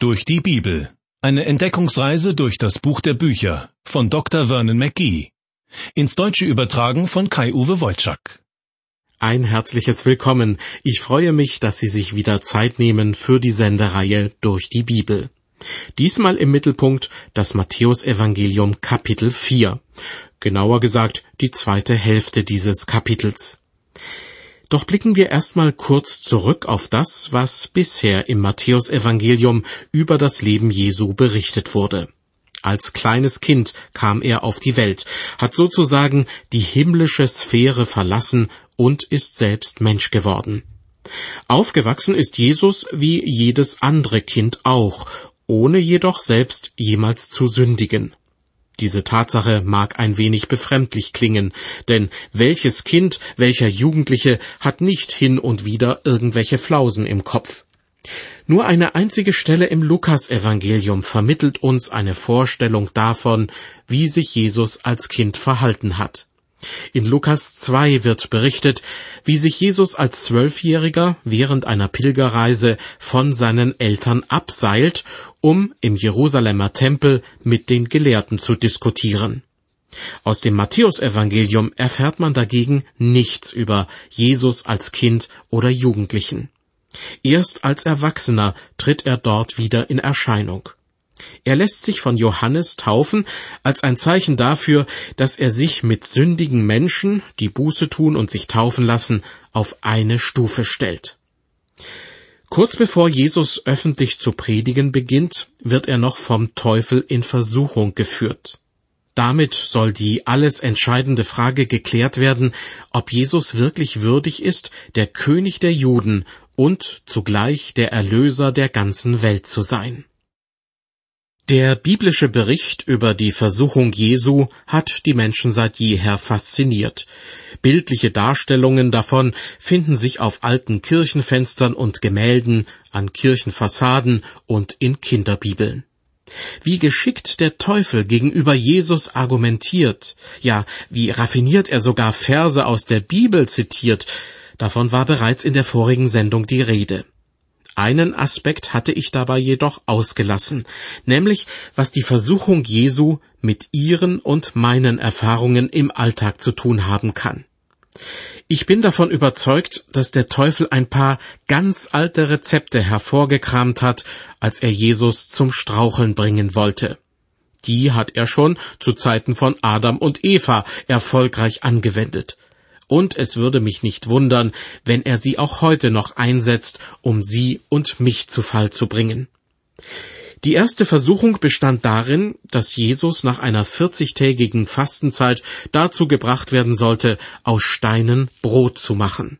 Durch die Bibel. Eine Entdeckungsreise durch das Buch der Bücher von Dr. Vernon McGee. Ins Deutsche übertragen von Kai-Uwe Wolczak. Ein herzliches Willkommen. Ich freue mich, dass Sie sich wieder Zeit nehmen für die Sendereihe durch die Bibel. Diesmal im Mittelpunkt das Matthäusevangelium Kapitel 4. Genauer gesagt die zweite Hälfte dieses Kapitels. Doch blicken wir erstmal kurz zurück auf das, was bisher im Matthäusevangelium über das Leben Jesu berichtet wurde. Als kleines Kind kam er auf die Welt, hat sozusagen die himmlische Sphäre verlassen und ist selbst Mensch geworden. Aufgewachsen ist Jesus wie jedes andere Kind auch, ohne jedoch selbst jemals zu sündigen. Diese Tatsache mag ein wenig befremdlich klingen, denn welches Kind, welcher Jugendliche hat nicht hin und wieder irgendwelche Flausen im Kopf? Nur eine einzige Stelle im Lukasevangelium vermittelt uns eine Vorstellung davon, wie sich Jesus als Kind verhalten hat. In Lukas 2 wird berichtet, wie sich Jesus als Zwölfjähriger während einer Pilgerreise von seinen Eltern abseilt, um im Jerusalemer Tempel mit den Gelehrten zu diskutieren. Aus dem Matthäusevangelium erfährt man dagegen nichts über Jesus als Kind oder Jugendlichen. Erst als Erwachsener tritt er dort wieder in Erscheinung. Er lässt sich von Johannes taufen als ein Zeichen dafür, dass er sich mit sündigen Menschen, die Buße tun und sich taufen lassen, auf eine Stufe stellt. Kurz bevor Jesus öffentlich zu predigen beginnt, wird er noch vom Teufel in Versuchung geführt. Damit soll die alles entscheidende Frage geklärt werden, ob Jesus wirklich würdig ist, der König der Juden und zugleich der Erlöser der ganzen Welt zu sein. Der biblische Bericht über die Versuchung Jesu hat die Menschen seit jeher fasziniert. Bildliche Darstellungen davon finden sich auf alten Kirchenfenstern und Gemälden, an Kirchenfassaden und in Kinderbibeln. Wie geschickt der Teufel gegenüber Jesus argumentiert, ja, wie raffiniert er sogar Verse aus der Bibel zitiert, davon war bereits in der vorigen Sendung die Rede. Einen Aspekt hatte ich dabei jedoch ausgelassen, nämlich was die Versuchung Jesu mit ihren und meinen Erfahrungen im Alltag zu tun haben kann. Ich bin davon überzeugt, dass der Teufel ein paar ganz alte Rezepte hervorgekramt hat, als er Jesus zum Straucheln bringen wollte. Die hat er schon zu Zeiten von Adam und Eva erfolgreich angewendet und es würde mich nicht wundern, wenn er sie auch heute noch einsetzt, um sie und mich zu Fall zu bringen. Die erste Versuchung bestand darin, dass Jesus nach einer vierzigtägigen Fastenzeit dazu gebracht werden sollte, aus Steinen Brot zu machen.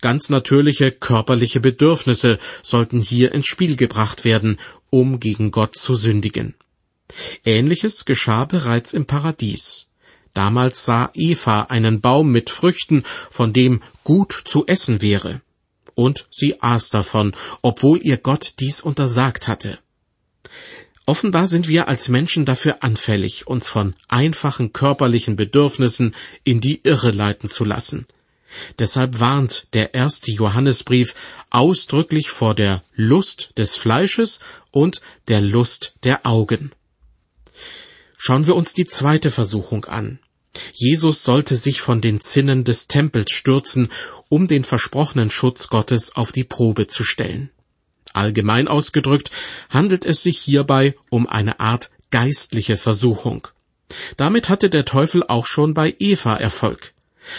Ganz natürliche körperliche Bedürfnisse sollten hier ins Spiel gebracht werden, um gegen Gott zu sündigen. Ähnliches geschah bereits im Paradies. Damals sah Eva einen Baum mit Früchten, von dem gut zu essen wäre. Und sie aß davon, obwohl ihr Gott dies untersagt hatte. Offenbar sind wir als Menschen dafür anfällig, uns von einfachen körperlichen Bedürfnissen in die Irre leiten zu lassen. Deshalb warnt der erste Johannesbrief ausdrücklich vor der Lust des Fleisches und der Lust der Augen. Schauen wir uns die zweite Versuchung an. Jesus sollte sich von den Zinnen des Tempels stürzen, um den versprochenen Schutz Gottes auf die Probe zu stellen. Allgemein ausgedrückt handelt es sich hierbei um eine Art geistliche Versuchung. Damit hatte der Teufel auch schon bei Eva Erfolg.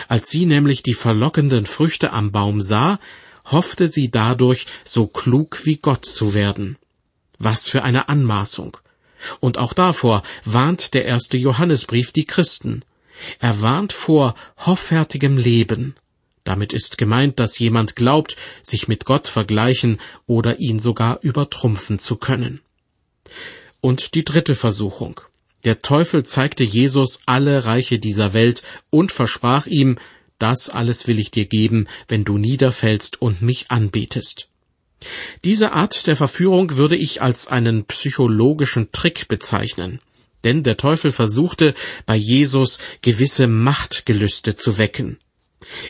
Als sie nämlich die verlockenden Früchte am Baum sah, hoffte sie dadurch, so klug wie Gott zu werden. Was für eine Anmaßung. Und auch davor warnt der erste Johannesbrief die Christen. Er warnt vor hoffärtigem Leben. Damit ist gemeint, dass jemand glaubt, sich mit Gott vergleichen oder ihn sogar übertrumpfen zu können. Und die dritte Versuchung. Der Teufel zeigte Jesus alle Reiche dieser Welt und versprach ihm, das alles will ich dir geben, wenn du niederfällst und mich anbetest. Diese Art der Verführung würde ich als einen psychologischen Trick bezeichnen denn der Teufel versuchte bei Jesus gewisse Machtgelüste zu wecken.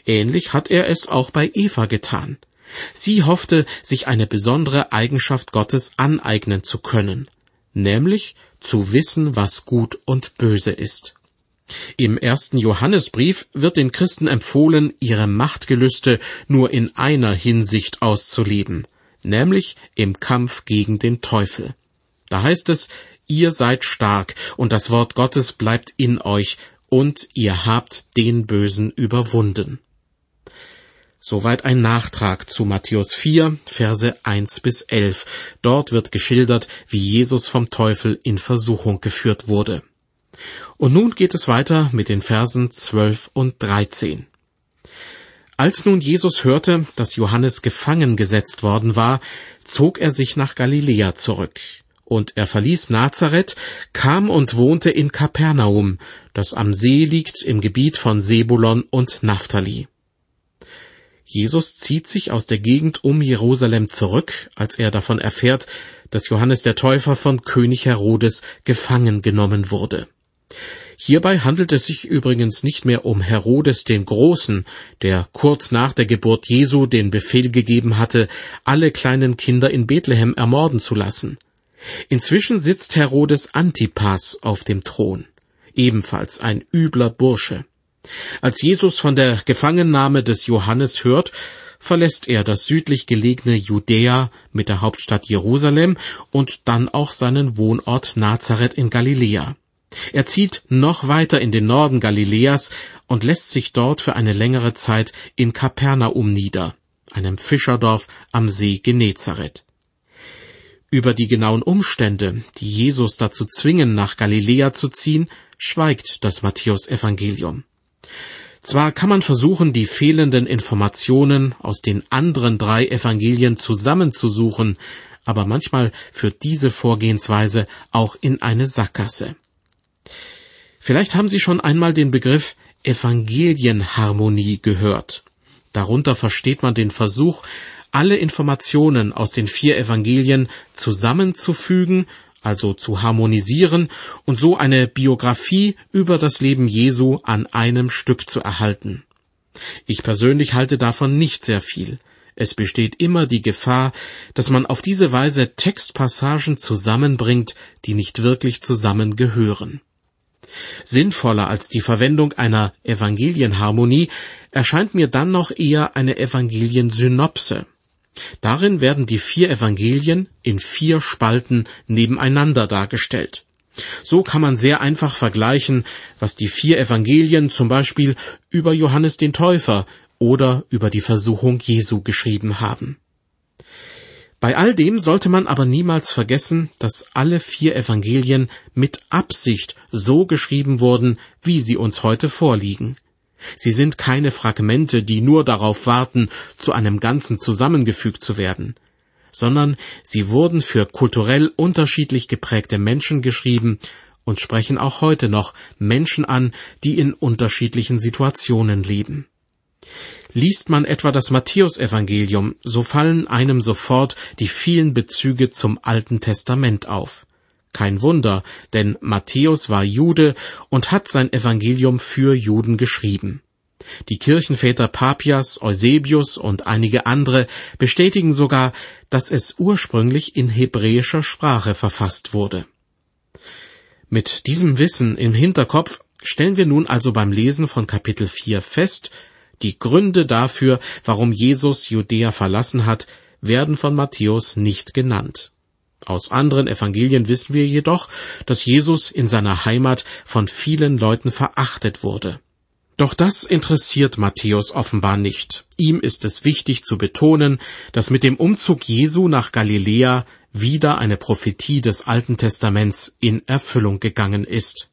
Ähnlich hat er es auch bei Eva getan. Sie hoffte, sich eine besondere Eigenschaft Gottes aneignen zu können, nämlich zu wissen, was gut und böse ist. Im ersten Johannesbrief wird den Christen empfohlen, ihre Machtgelüste nur in einer Hinsicht auszuleben, nämlich im Kampf gegen den Teufel. Da heißt es, ihr seid stark, und das Wort Gottes bleibt in euch, und ihr habt den Bösen überwunden. Soweit ein Nachtrag zu Matthäus 4, Verse 1 bis 11. Dort wird geschildert, wie Jesus vom Teufel in Versuchung geführt wurde. Und nun geht es weiter mit den Versen 12 und 13. Als nun Jesus hörte, dass Johannes gefangen gesetzt worden war, zog er sich nach Galiläa zurück. Und er verließ Nazareth, kam und wohnte in Kapernaum, das am See liegt im Gebiet von Sebulon und Naphtali. Jesus zieht sich aus der Gegend um Jerusalem zurück, als er davon erfährt, dass Johannes der Täufer von König Herodes gefangen genommen wurde. Hierbei handelt es sich übrigens nicht mehr um Herodes den Großen, der kurz nach der Geburt Jesu den Befehl gegeben hatte, alle kleinen Kinder in Bethlehem ermorden zu lassen. Inzwischen sitzt Herodes Antipas auf dem Thron, ebenfalls ein übler Bursche. Als Jesus von der Gefangennahme des Johannes hört, verlässt er das südlich gelegene Judäa mit der Hauptstadt Jerusalem und dann auch seinen Wohnort Nazareth in Galiläa. Er zieht noch weiter in den Norden Galiläas und lässt sich dort für eine längere Zeit in Kapernaum nieder, einem Fischerdorf am See Genezareth. Über die genauen Umstände, die Jesus dazu zwingen, nach Galiläa zu ziehen, schweigt das Matthäus-Evangelium. Zwar kann man versuchen, die fehlenden Informationen aus den anderen drei Evangelien zusammenzusuchen, aber manchmal führt diese Vorgehensweise auch in eine Sackgasse. Vielleicht haben Sie schon einmal den Begriff Evangelienharmonie gehört. Darunter versteht man den Versuch, alle Informationen aus den vier Evangelien zusammenzufügen, also zu harmonisieren und so eine Biografie über das Leben Jesu an einem Stück zu erhalten. Ich persönlich halte davon nicht sehr viel. Es besteht immer die Gefahr, dass man auf diese Weise Textpassagen zusammenbringt, die nicht wirklich zusammengehören. Sinnvoller als die Verwendung einer Evangelienharmonie erscheint mir dann noch eher eine Evangeliensynopse. Darin werden die vier Evangelien in vier Spalten nebeneinander dargestellt. So kann man sehr einfach vergleichen, was die vier Evangelien zum Beispiel über Johannes den Täufer oder über die Versuchung Jesu geschrieben haben. Bei all dem sollte man aber niemals vergessen, dass alle vier Evangelien mit Absicht so geschrieben wurden, wie sie uns heute vorliegen. Sie sind keine Fragmente, die nur darauf warten, zu einem Ganzen zusammengefügt zu werden, sondern sie wurden für kulturell unterschiedlich geprägte Menschen geschrieben und sprechen auch heute noch Menschen an, die in unterschiedlichen Situationen leben. Liest man etwa das Matthäusevangelium, so fallen einem sofort die vielen Bezüge zum Alten Testament auf. Kein Wunder, denn Matthäus war Jude und hat sein Evangelium für Juden geschrieben. Die Kirchenväter Papias, Eusebius und einige andere bestätigen sogar, dass es ursprünglich in hebräischer Sprache verfasst wurde. Mit diesem Wissen im Hinterkopf stellen wir nun also beim Lesen von Kapitel 4 fest, die Gründe dafür, warum Jesus Judäa verlassen hat, werden von Matthäus nicht genannt. Aus anderen Evangelien wissen wir jedoch, dass Jesus in seiner Heimat von vielen Leuten verachtet wurde. Doch das interessiert Matthäus offenbar nicht. Ihm ist es wichtig zu betonen, dass mit dem Umzug Jesu nach Galiläa wieder eine Prophetie des Alten Testaments in Erfüllung gegangen ist.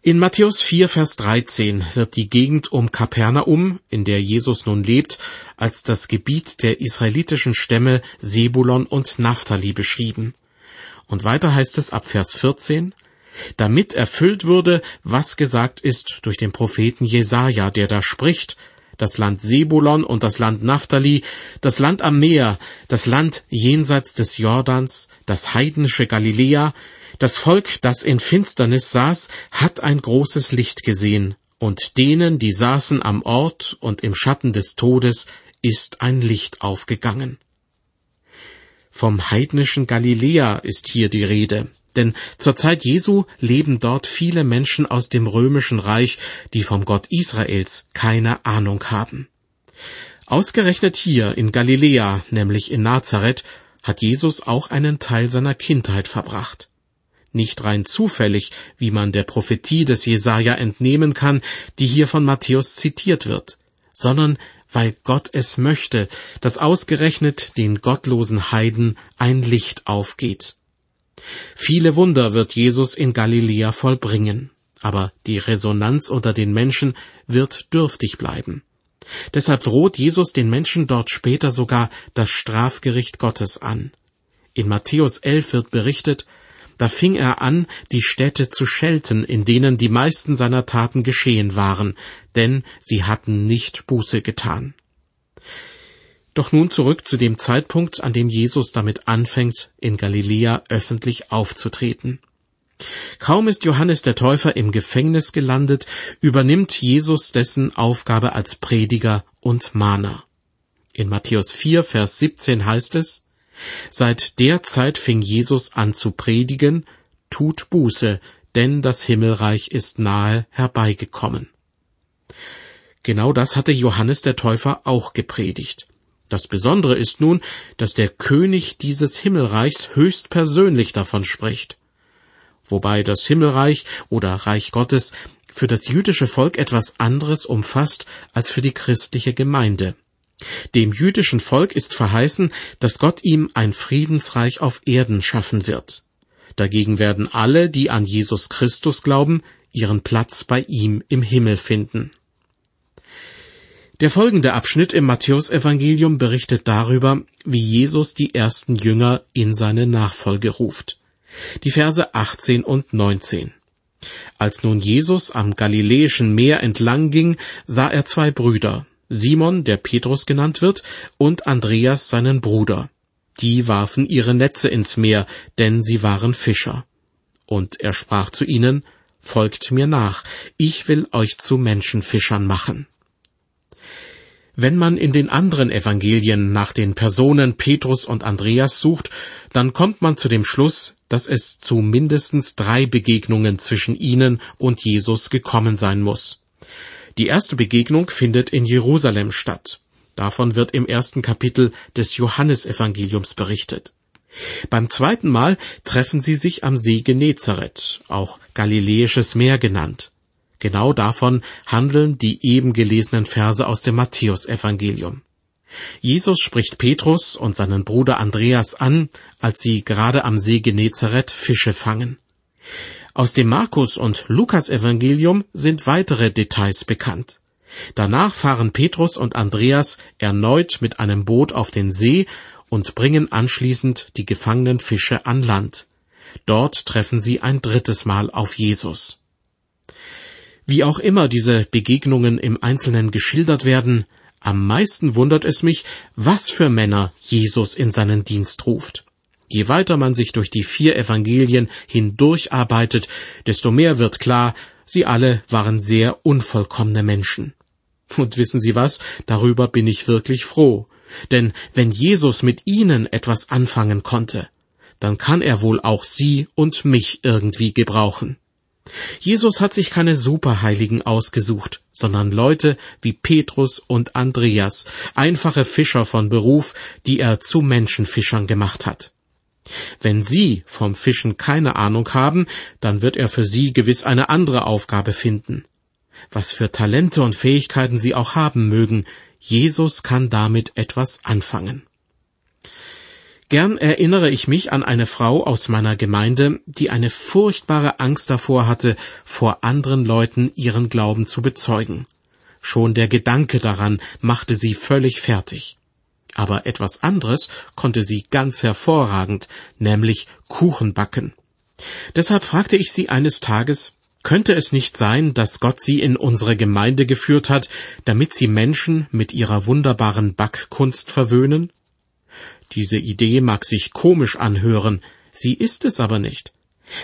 In Matthäus 4, Vers 13 wird die Gegend um Kapernaum, in der Jesus nun lebt, als das Gebiet der israelitischen Stämme Sebulon und Naphtali beschrieben. Und weiter heißt es ab Vers 14, damit erfüllt würde, was gesagt ist durch den Propheten Jesaja, der da spricht, das Land Sebulon und das Land Naphtali, das Land am Meer, das Land jenseits des Jordans, das heidnische Galiläa, das Volk, das in Finsternis saß, hat ein großes Licht gesehen, und denen, die saßen am Ort und im Schatten des Todes, ist ein Licht aufgegangen. Vom heidnischen Galiläa ist hier die Rede, denn zur Zeit Jesu leben dort viele Menschen aus dem römischen Reich, die vom Gott Israels keine Ahnung haben. Ausgerechnet hier in Galiläa, nämlich in Nazareth, hat Jesus auch einen Teil seiner Kindheit verbracht. Nicht rein zufällig, wie man der Prophetie des Jesaja entnehmen kann, die hier von Matthäus zitiert wird, sondern weil Gott es möchte, dass ausgerechnet den gottlosen Heiden ein Licht aufgeht. Viele Wunder wird Jesus in Galiläa vollbringen, aber die Resonanz unter den Menschen wird dürftig bleiben. Deshalb droht Jesus den Menschen dort später sogar das Strafgericht Gottes an. In Matthäus 11 wird berichtet, da fing er an, die Städte zu schelten, in denen die meisten seiner Taten geschehen waren, denn sie hatten nicht Buße getan. Doch nun zurück zu dem Zeitpunkt, an dem Jesus damit anfängt, in Galiläa öffentlich aufzutreten. Kaum ist Johannes der Täufer im Gefängnis gelandet, übernimmt Jesus dessen Aufgabe als Prediger und Mahner. In Matthäus 4, Vers 17 heißt es, Seit der Zeit fing Jesus an zu predigen, tut Buße, denn das Himmelreich ist nahe herbeigekommen. Genau das hatte Johannes der Täufer auch gepredigt. Das Besondere ist nun, dass der König dieses Himmelreichs höchst persönlich davon spricht wobei das Himmelreich oder Reich Gottes für das jüdische Volk etwas anderes umfasst als für die christliche Gemeinde. Dem jüdischen Volk ist verheißen, dass Gott ihm ein Friedensreich auf Erden schaffen wird. Dagegen werden alle, die an Jesus Christus glauben, ihren Platz bei ihm im Himmel finden. Der folgende Abschnitt im Matthäusevangelium berichtet darüber, wie Jesus die ersten Jünger in seine Nachfolge ruft. Die Verse 18 und 19. Als nun Jesus am Galiläischen Meer entlang ging, sah er zwei Brüder, Simon, der Petrus genannt wird, und Andreas seinen Bruder. Die warfen ihre Netze ins Meer, denn sie waren Fischer. Und er sprach zu ihnen, Folgt mir nach, ich will euch zu Menschenfischern machen. Wenn man in den anderen Evangelien nach den Personen Petrus und Andreas sucht, dann kommt man zu dem Schluss, dass es zu mindestens drei Begegnungen zwischen ihnen und Jesus gekommen sein muss. Die erste Begegnung findet in Jerusalem statt. Davon wird im ersten Kapitel des Johannesevangeliums berichtet. Beim zweiten Mal treffen sie sich am See Genezareth, auch Galiläisches Meer genannt. Genau davon handeln die eben gelesenen Verse aus dem Matthäusevangelium. Jesus spricht Petrus und seinen Bruder Andreas an, als sie gerade am See Genezareth Fische fangen. Aus dem Markus und Lukas Evangelium sind weitere Details bekannt. Danach fahren Petrus und Andreas erneut mit einem Boot auf den See und bringen anschließend die gefangenen Fische an Land. Dort treffen sie ein drittes Mal auf Jesus. Wie auch immer diese Begegnungen im Einzelnen geschildert werden, am meisten wundert es mich, was für Männer Jesus in seinen Dienst ruft. Je weiter man sich durch die vier Evangelien hindurcharbeitet, desto mehr wird klar, sie alle waren sehr unvollkommene Menschen. Und wissen Sie was, darüber bin ich wirklich froh. Denn wenn Jesus mit ihnen etwas anfangen konnte, dann kann er wohl auch Sie und mich irgendwie gebrauchen. Jesus hat sich keine Superheiligen ausgesucht, sondern Leute wie Petrus und Andreas, einfache Fischer von Beruf, die er zu Menschenfischern gemacht hat. Wenn Sie vom Fischen keine Ahnung haben, dann wird er für Sie gewiss eine andere Aufgabe finden. Was für Talente und Fähigkeiten Sie auch haben mögen, Jesus kann damit etwas anfangen. Gern erinnere ich mich an eine Frau aus meiner Gemeinde, die eine furchtbare Angst davor hatte, vor anderen Leuten ihren Glauben zu bezeugen. Schon der Gedanke daran machte sie völlig fertig. Aber etwas anderes konnte sie ganz hervorragend, nämlich Kuchen backen. Deshalb fragte ich sie eines Tages, könnte es nicht sein, dass Gott sie in unsere Gemeinde geführt hat, damit sie Menschen mit ihrer wunderbaren Backkunst verwöhnen? Diese Idee mag sich komisch anhören, sie ist es aber nicht.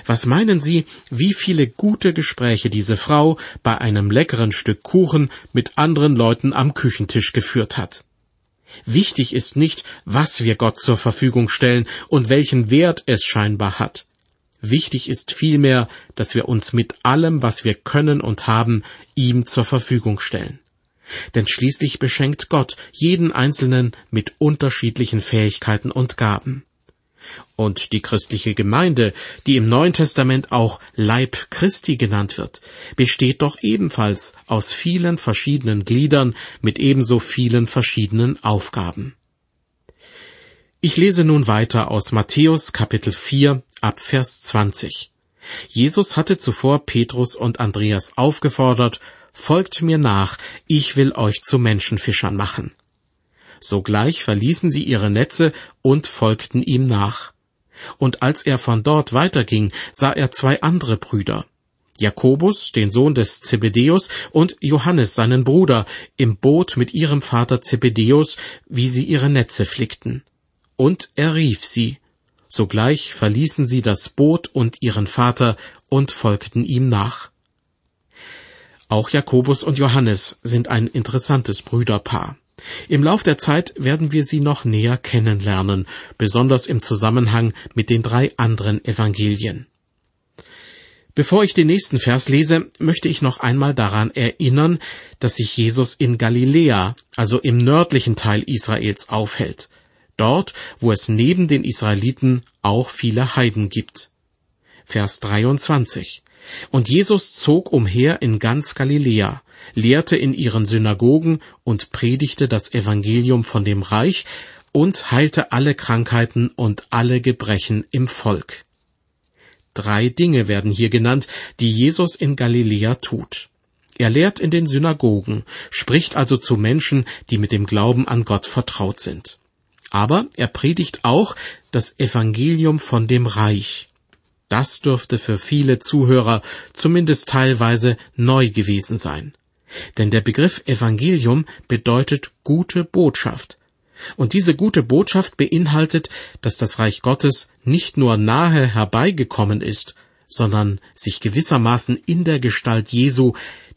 Was meinen Sie, wie viele gute Gespräche diese Frau bei einem leckeren Stück Kuchen mit anderen Leuten am Küchentisch geführt hat? Wichtig ist nicht, was wir Gott zur Verfügung stellen und welchen Wert es scheinbar hat. Wichtig ist vielmehr, dass wir uns mit allem, was wir können und haben, ihm zur Verfügung stellen. Denn schließlich beschenkt Gott jeden Einzelnen mit unterschiedlichen Fähigkeiten und Gaben. Und die christliche Gemeinde, die im Neuen Testament auch Leib Christi genannt wird, besteht doch ebenfalls aus vielen verschiedenen Gliedern mit ebenso vielen verschiedenen Aufgaben. Ich lese nun weiter aus Matthäus Kapitel 4 ab Vers 20. Jesus hatte zuvor Petrus und Andreas aufgefordert, Folgt mir nach, ich will euch zu Menschenfischern machen. Sogleich verließen sie ihre Netze und folgten ihm nach. Und als er von dort weiterging, sah er zwei andere Brüder, Jakobus, den Sohn des Zebedeus, und Johannes, seinen Bruder, im Boot mit ihrem Vater Zebedeus, wie sie ihre Netze flickten. Und er rief sie. Sogleich verließen sie das Boot und ihren Vater und folgten ihm nach. Auch Jakobus und Johannes sind ein interessantes Brüderpaar. Im Lauf der Zeit werden wir sie noch näher kennenlernen, besonders im Zusammenhang mit den drei anderen Evangelien. Bevor ich den nächsten Vers lese, möchte ich noch einmal daran erinnern, dass sich Jesus in Galiläa, also im nördlichen Teil Israels, aufhält, dort, wo es neben den Israeliten auch viele Heiden gibt. Vers 23. Und Jesus zog umher in ganz Galiläa, lehrte in ihren Synagogen und predigte das Evangelium von dem Reich und heilte alle Krankheiten und alle Gebrechen im Volk. Drei Dinge werden hier genannt, die Jesus in Galiläa tut. Er lehrt in den Synagogen, spricht also zu Menschen, die mit dem Glauben an Gott vertraut sind. Aber er predigt auch das Evangelium von dem Reich. Das dürfte für viele Zuhörer zumindest teilweise neu gewesen sein. Denn der Begriff Evangelium bedeutet gute Botschaft. Und diese gute Botschaft beinhaltet, dass das Reich Gottes nicht nur nahe herbeigekommen ist, sondern sich gewissermaßen in der Gestalt Jesu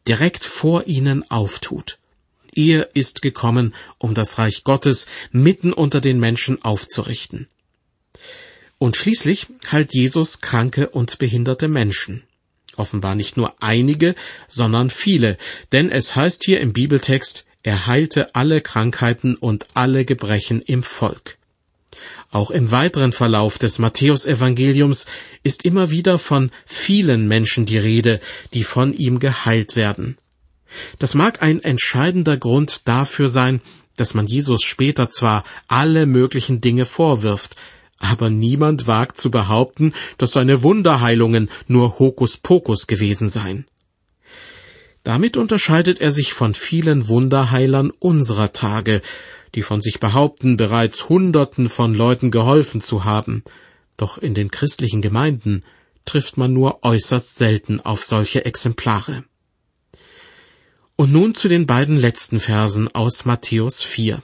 direkt vor ihnen auftut. Er ist gekommen, um das Reich Gottes mitten unter den Menschen aufzurichten. Und schließlich heilt Jesus kranke und behinderte Menschen offenbar nicht nur einige, sondern viele, denn es heißt hier im Bibeltext, er heilte alle Krankheiten und alle Gebrechen im Volk. Auch im weiteren Verlauf des Matthäusevangeliums ist immer wieder von vielen Menschen die Rede, die von ihm geheilt werden. Das mag ein entscheidender Grund dafür sein, dass man Jesus später zwar alle möglichen Dinge vorwirft, aber niemand wagt zu behaupten, dass seine Wunderheilungen nur Hokuspokus gewesen seien. Damit unterscheidet er sich von vielen Wunderheilern unserer Tage, die von sich behaupten, bereits Hunderten von Leuten geholfen zu haben. Doch in den christlichen Gemeinden trifft man nur äußerst selten auf solche Exemplare. Und nun zu den beiden letzten Versen aus Matthäus 4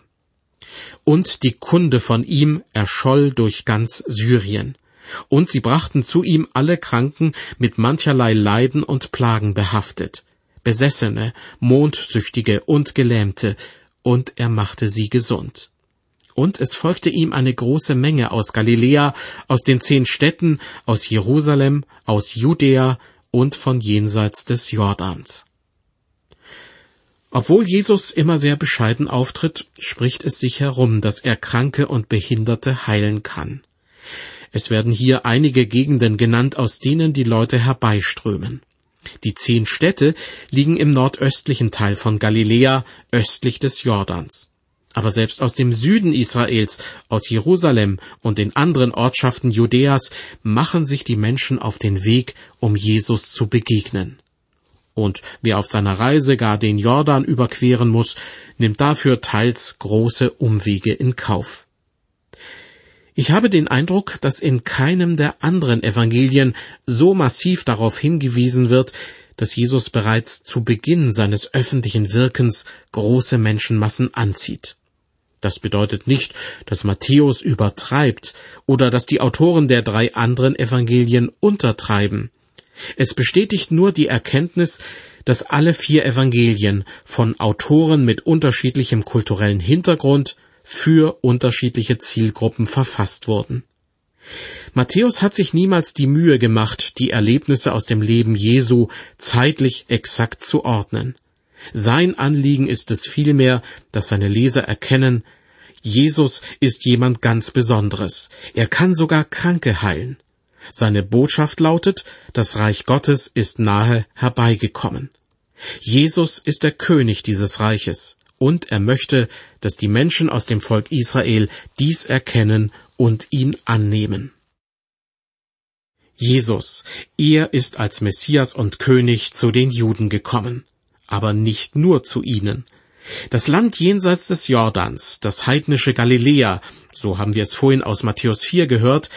und die Kunde von ihm erscholl durch ganz Syrien. Und sie brachten zu ihm alle Kranken mit mancherlei Leiden und Plagen behaftet, Besessene, Mondsüchtige und Gelähmte, und er machte sie gesund. Und es folgte ihm eine große Menge aus Galiläa, aus den zehn Städten, aus Jerusalem, aus Judäa und von jenseits des Jordans. Obwohl Jesus immer sehr bescheiden auftritt, spricht es sich herum, dass er Kranke und Behinderte heilen kann. Es werden hier einige Gegenden genannt, aus denen die Leute herbeiströmen. Die zehn Städte liegen im nordöstlichen Teil von Galiläa, östlich des Jordans. Aber selbst aus dem Süden Israels, aus Jerusalem und den anderen Ortschaften Judäas machen sich die Menschen auf den Weg, um Jesus zu begegnen und wer auf seiner Reise gar den Jordan überqueren muss, nimmt dafür teils große Umwege in Kauf. Ich habe den Eindruck, dass in keinem der anderen Evangelien so massiv darauf hingewiesen wird, dass Jesus bereits zu Beginn seines öffentlichen Wirkens große Menschenmassen anzieht. Das bedeutet nicht, dass Matthäus übertreibt oder dass die Autoren der drei anderen Evangelien untertreiben. Es bestätigt nur die Erkenntnis, dass alle vier Evangelien von Autoren mit unterschiedlichem kulturellen Hintergrund, für unterschiedliche Zielgruppen verfasst wurden. Matthäus hat sich niemals die Mühe gemacht, die Erlebnisse aus dem Leben Jesu zeitlich exakt zu ordnen. Sein Anliegen ist es vielmehr, dass seine Leser erkennen, Jesus ist jemand ganz Besonderes. Er kann sogar Kranke heilen. Seine Botschaft lautet, das Reich Gottes ist nahe herbeigekommen. Jesus ist der König dieses Reiches, und er möchte, dass die Menschen aus dem Volk Israel dies erkennen und ihn annehmen. Jesus, er ist als Messias und König zu den Juden gekommen, aber nicht nur zu ihnen. Das Land jenseits des Jordans, das heidnische Galiläa, so haben wir es vorhin aus Matthäus 4 gehört,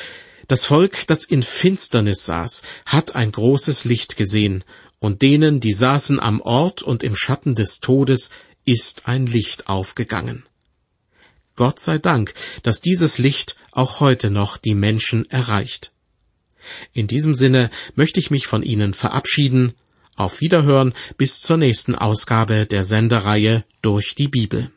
das Volk, das in Finsternis saß, hat ein großes Licht gesehen, und denen, die saßen am Ort und im Schatten des Todes, ist ein Licht aufgegangen. Gott sei Dank, dass dieses Licht auch heute noch die Menschen erreicht. In diesem Sinne möchte ich mich von Ihnen verabschieden. Auf Wiederhören bis zur nächsten Ausgabe der Sendereihe durch die Bibel.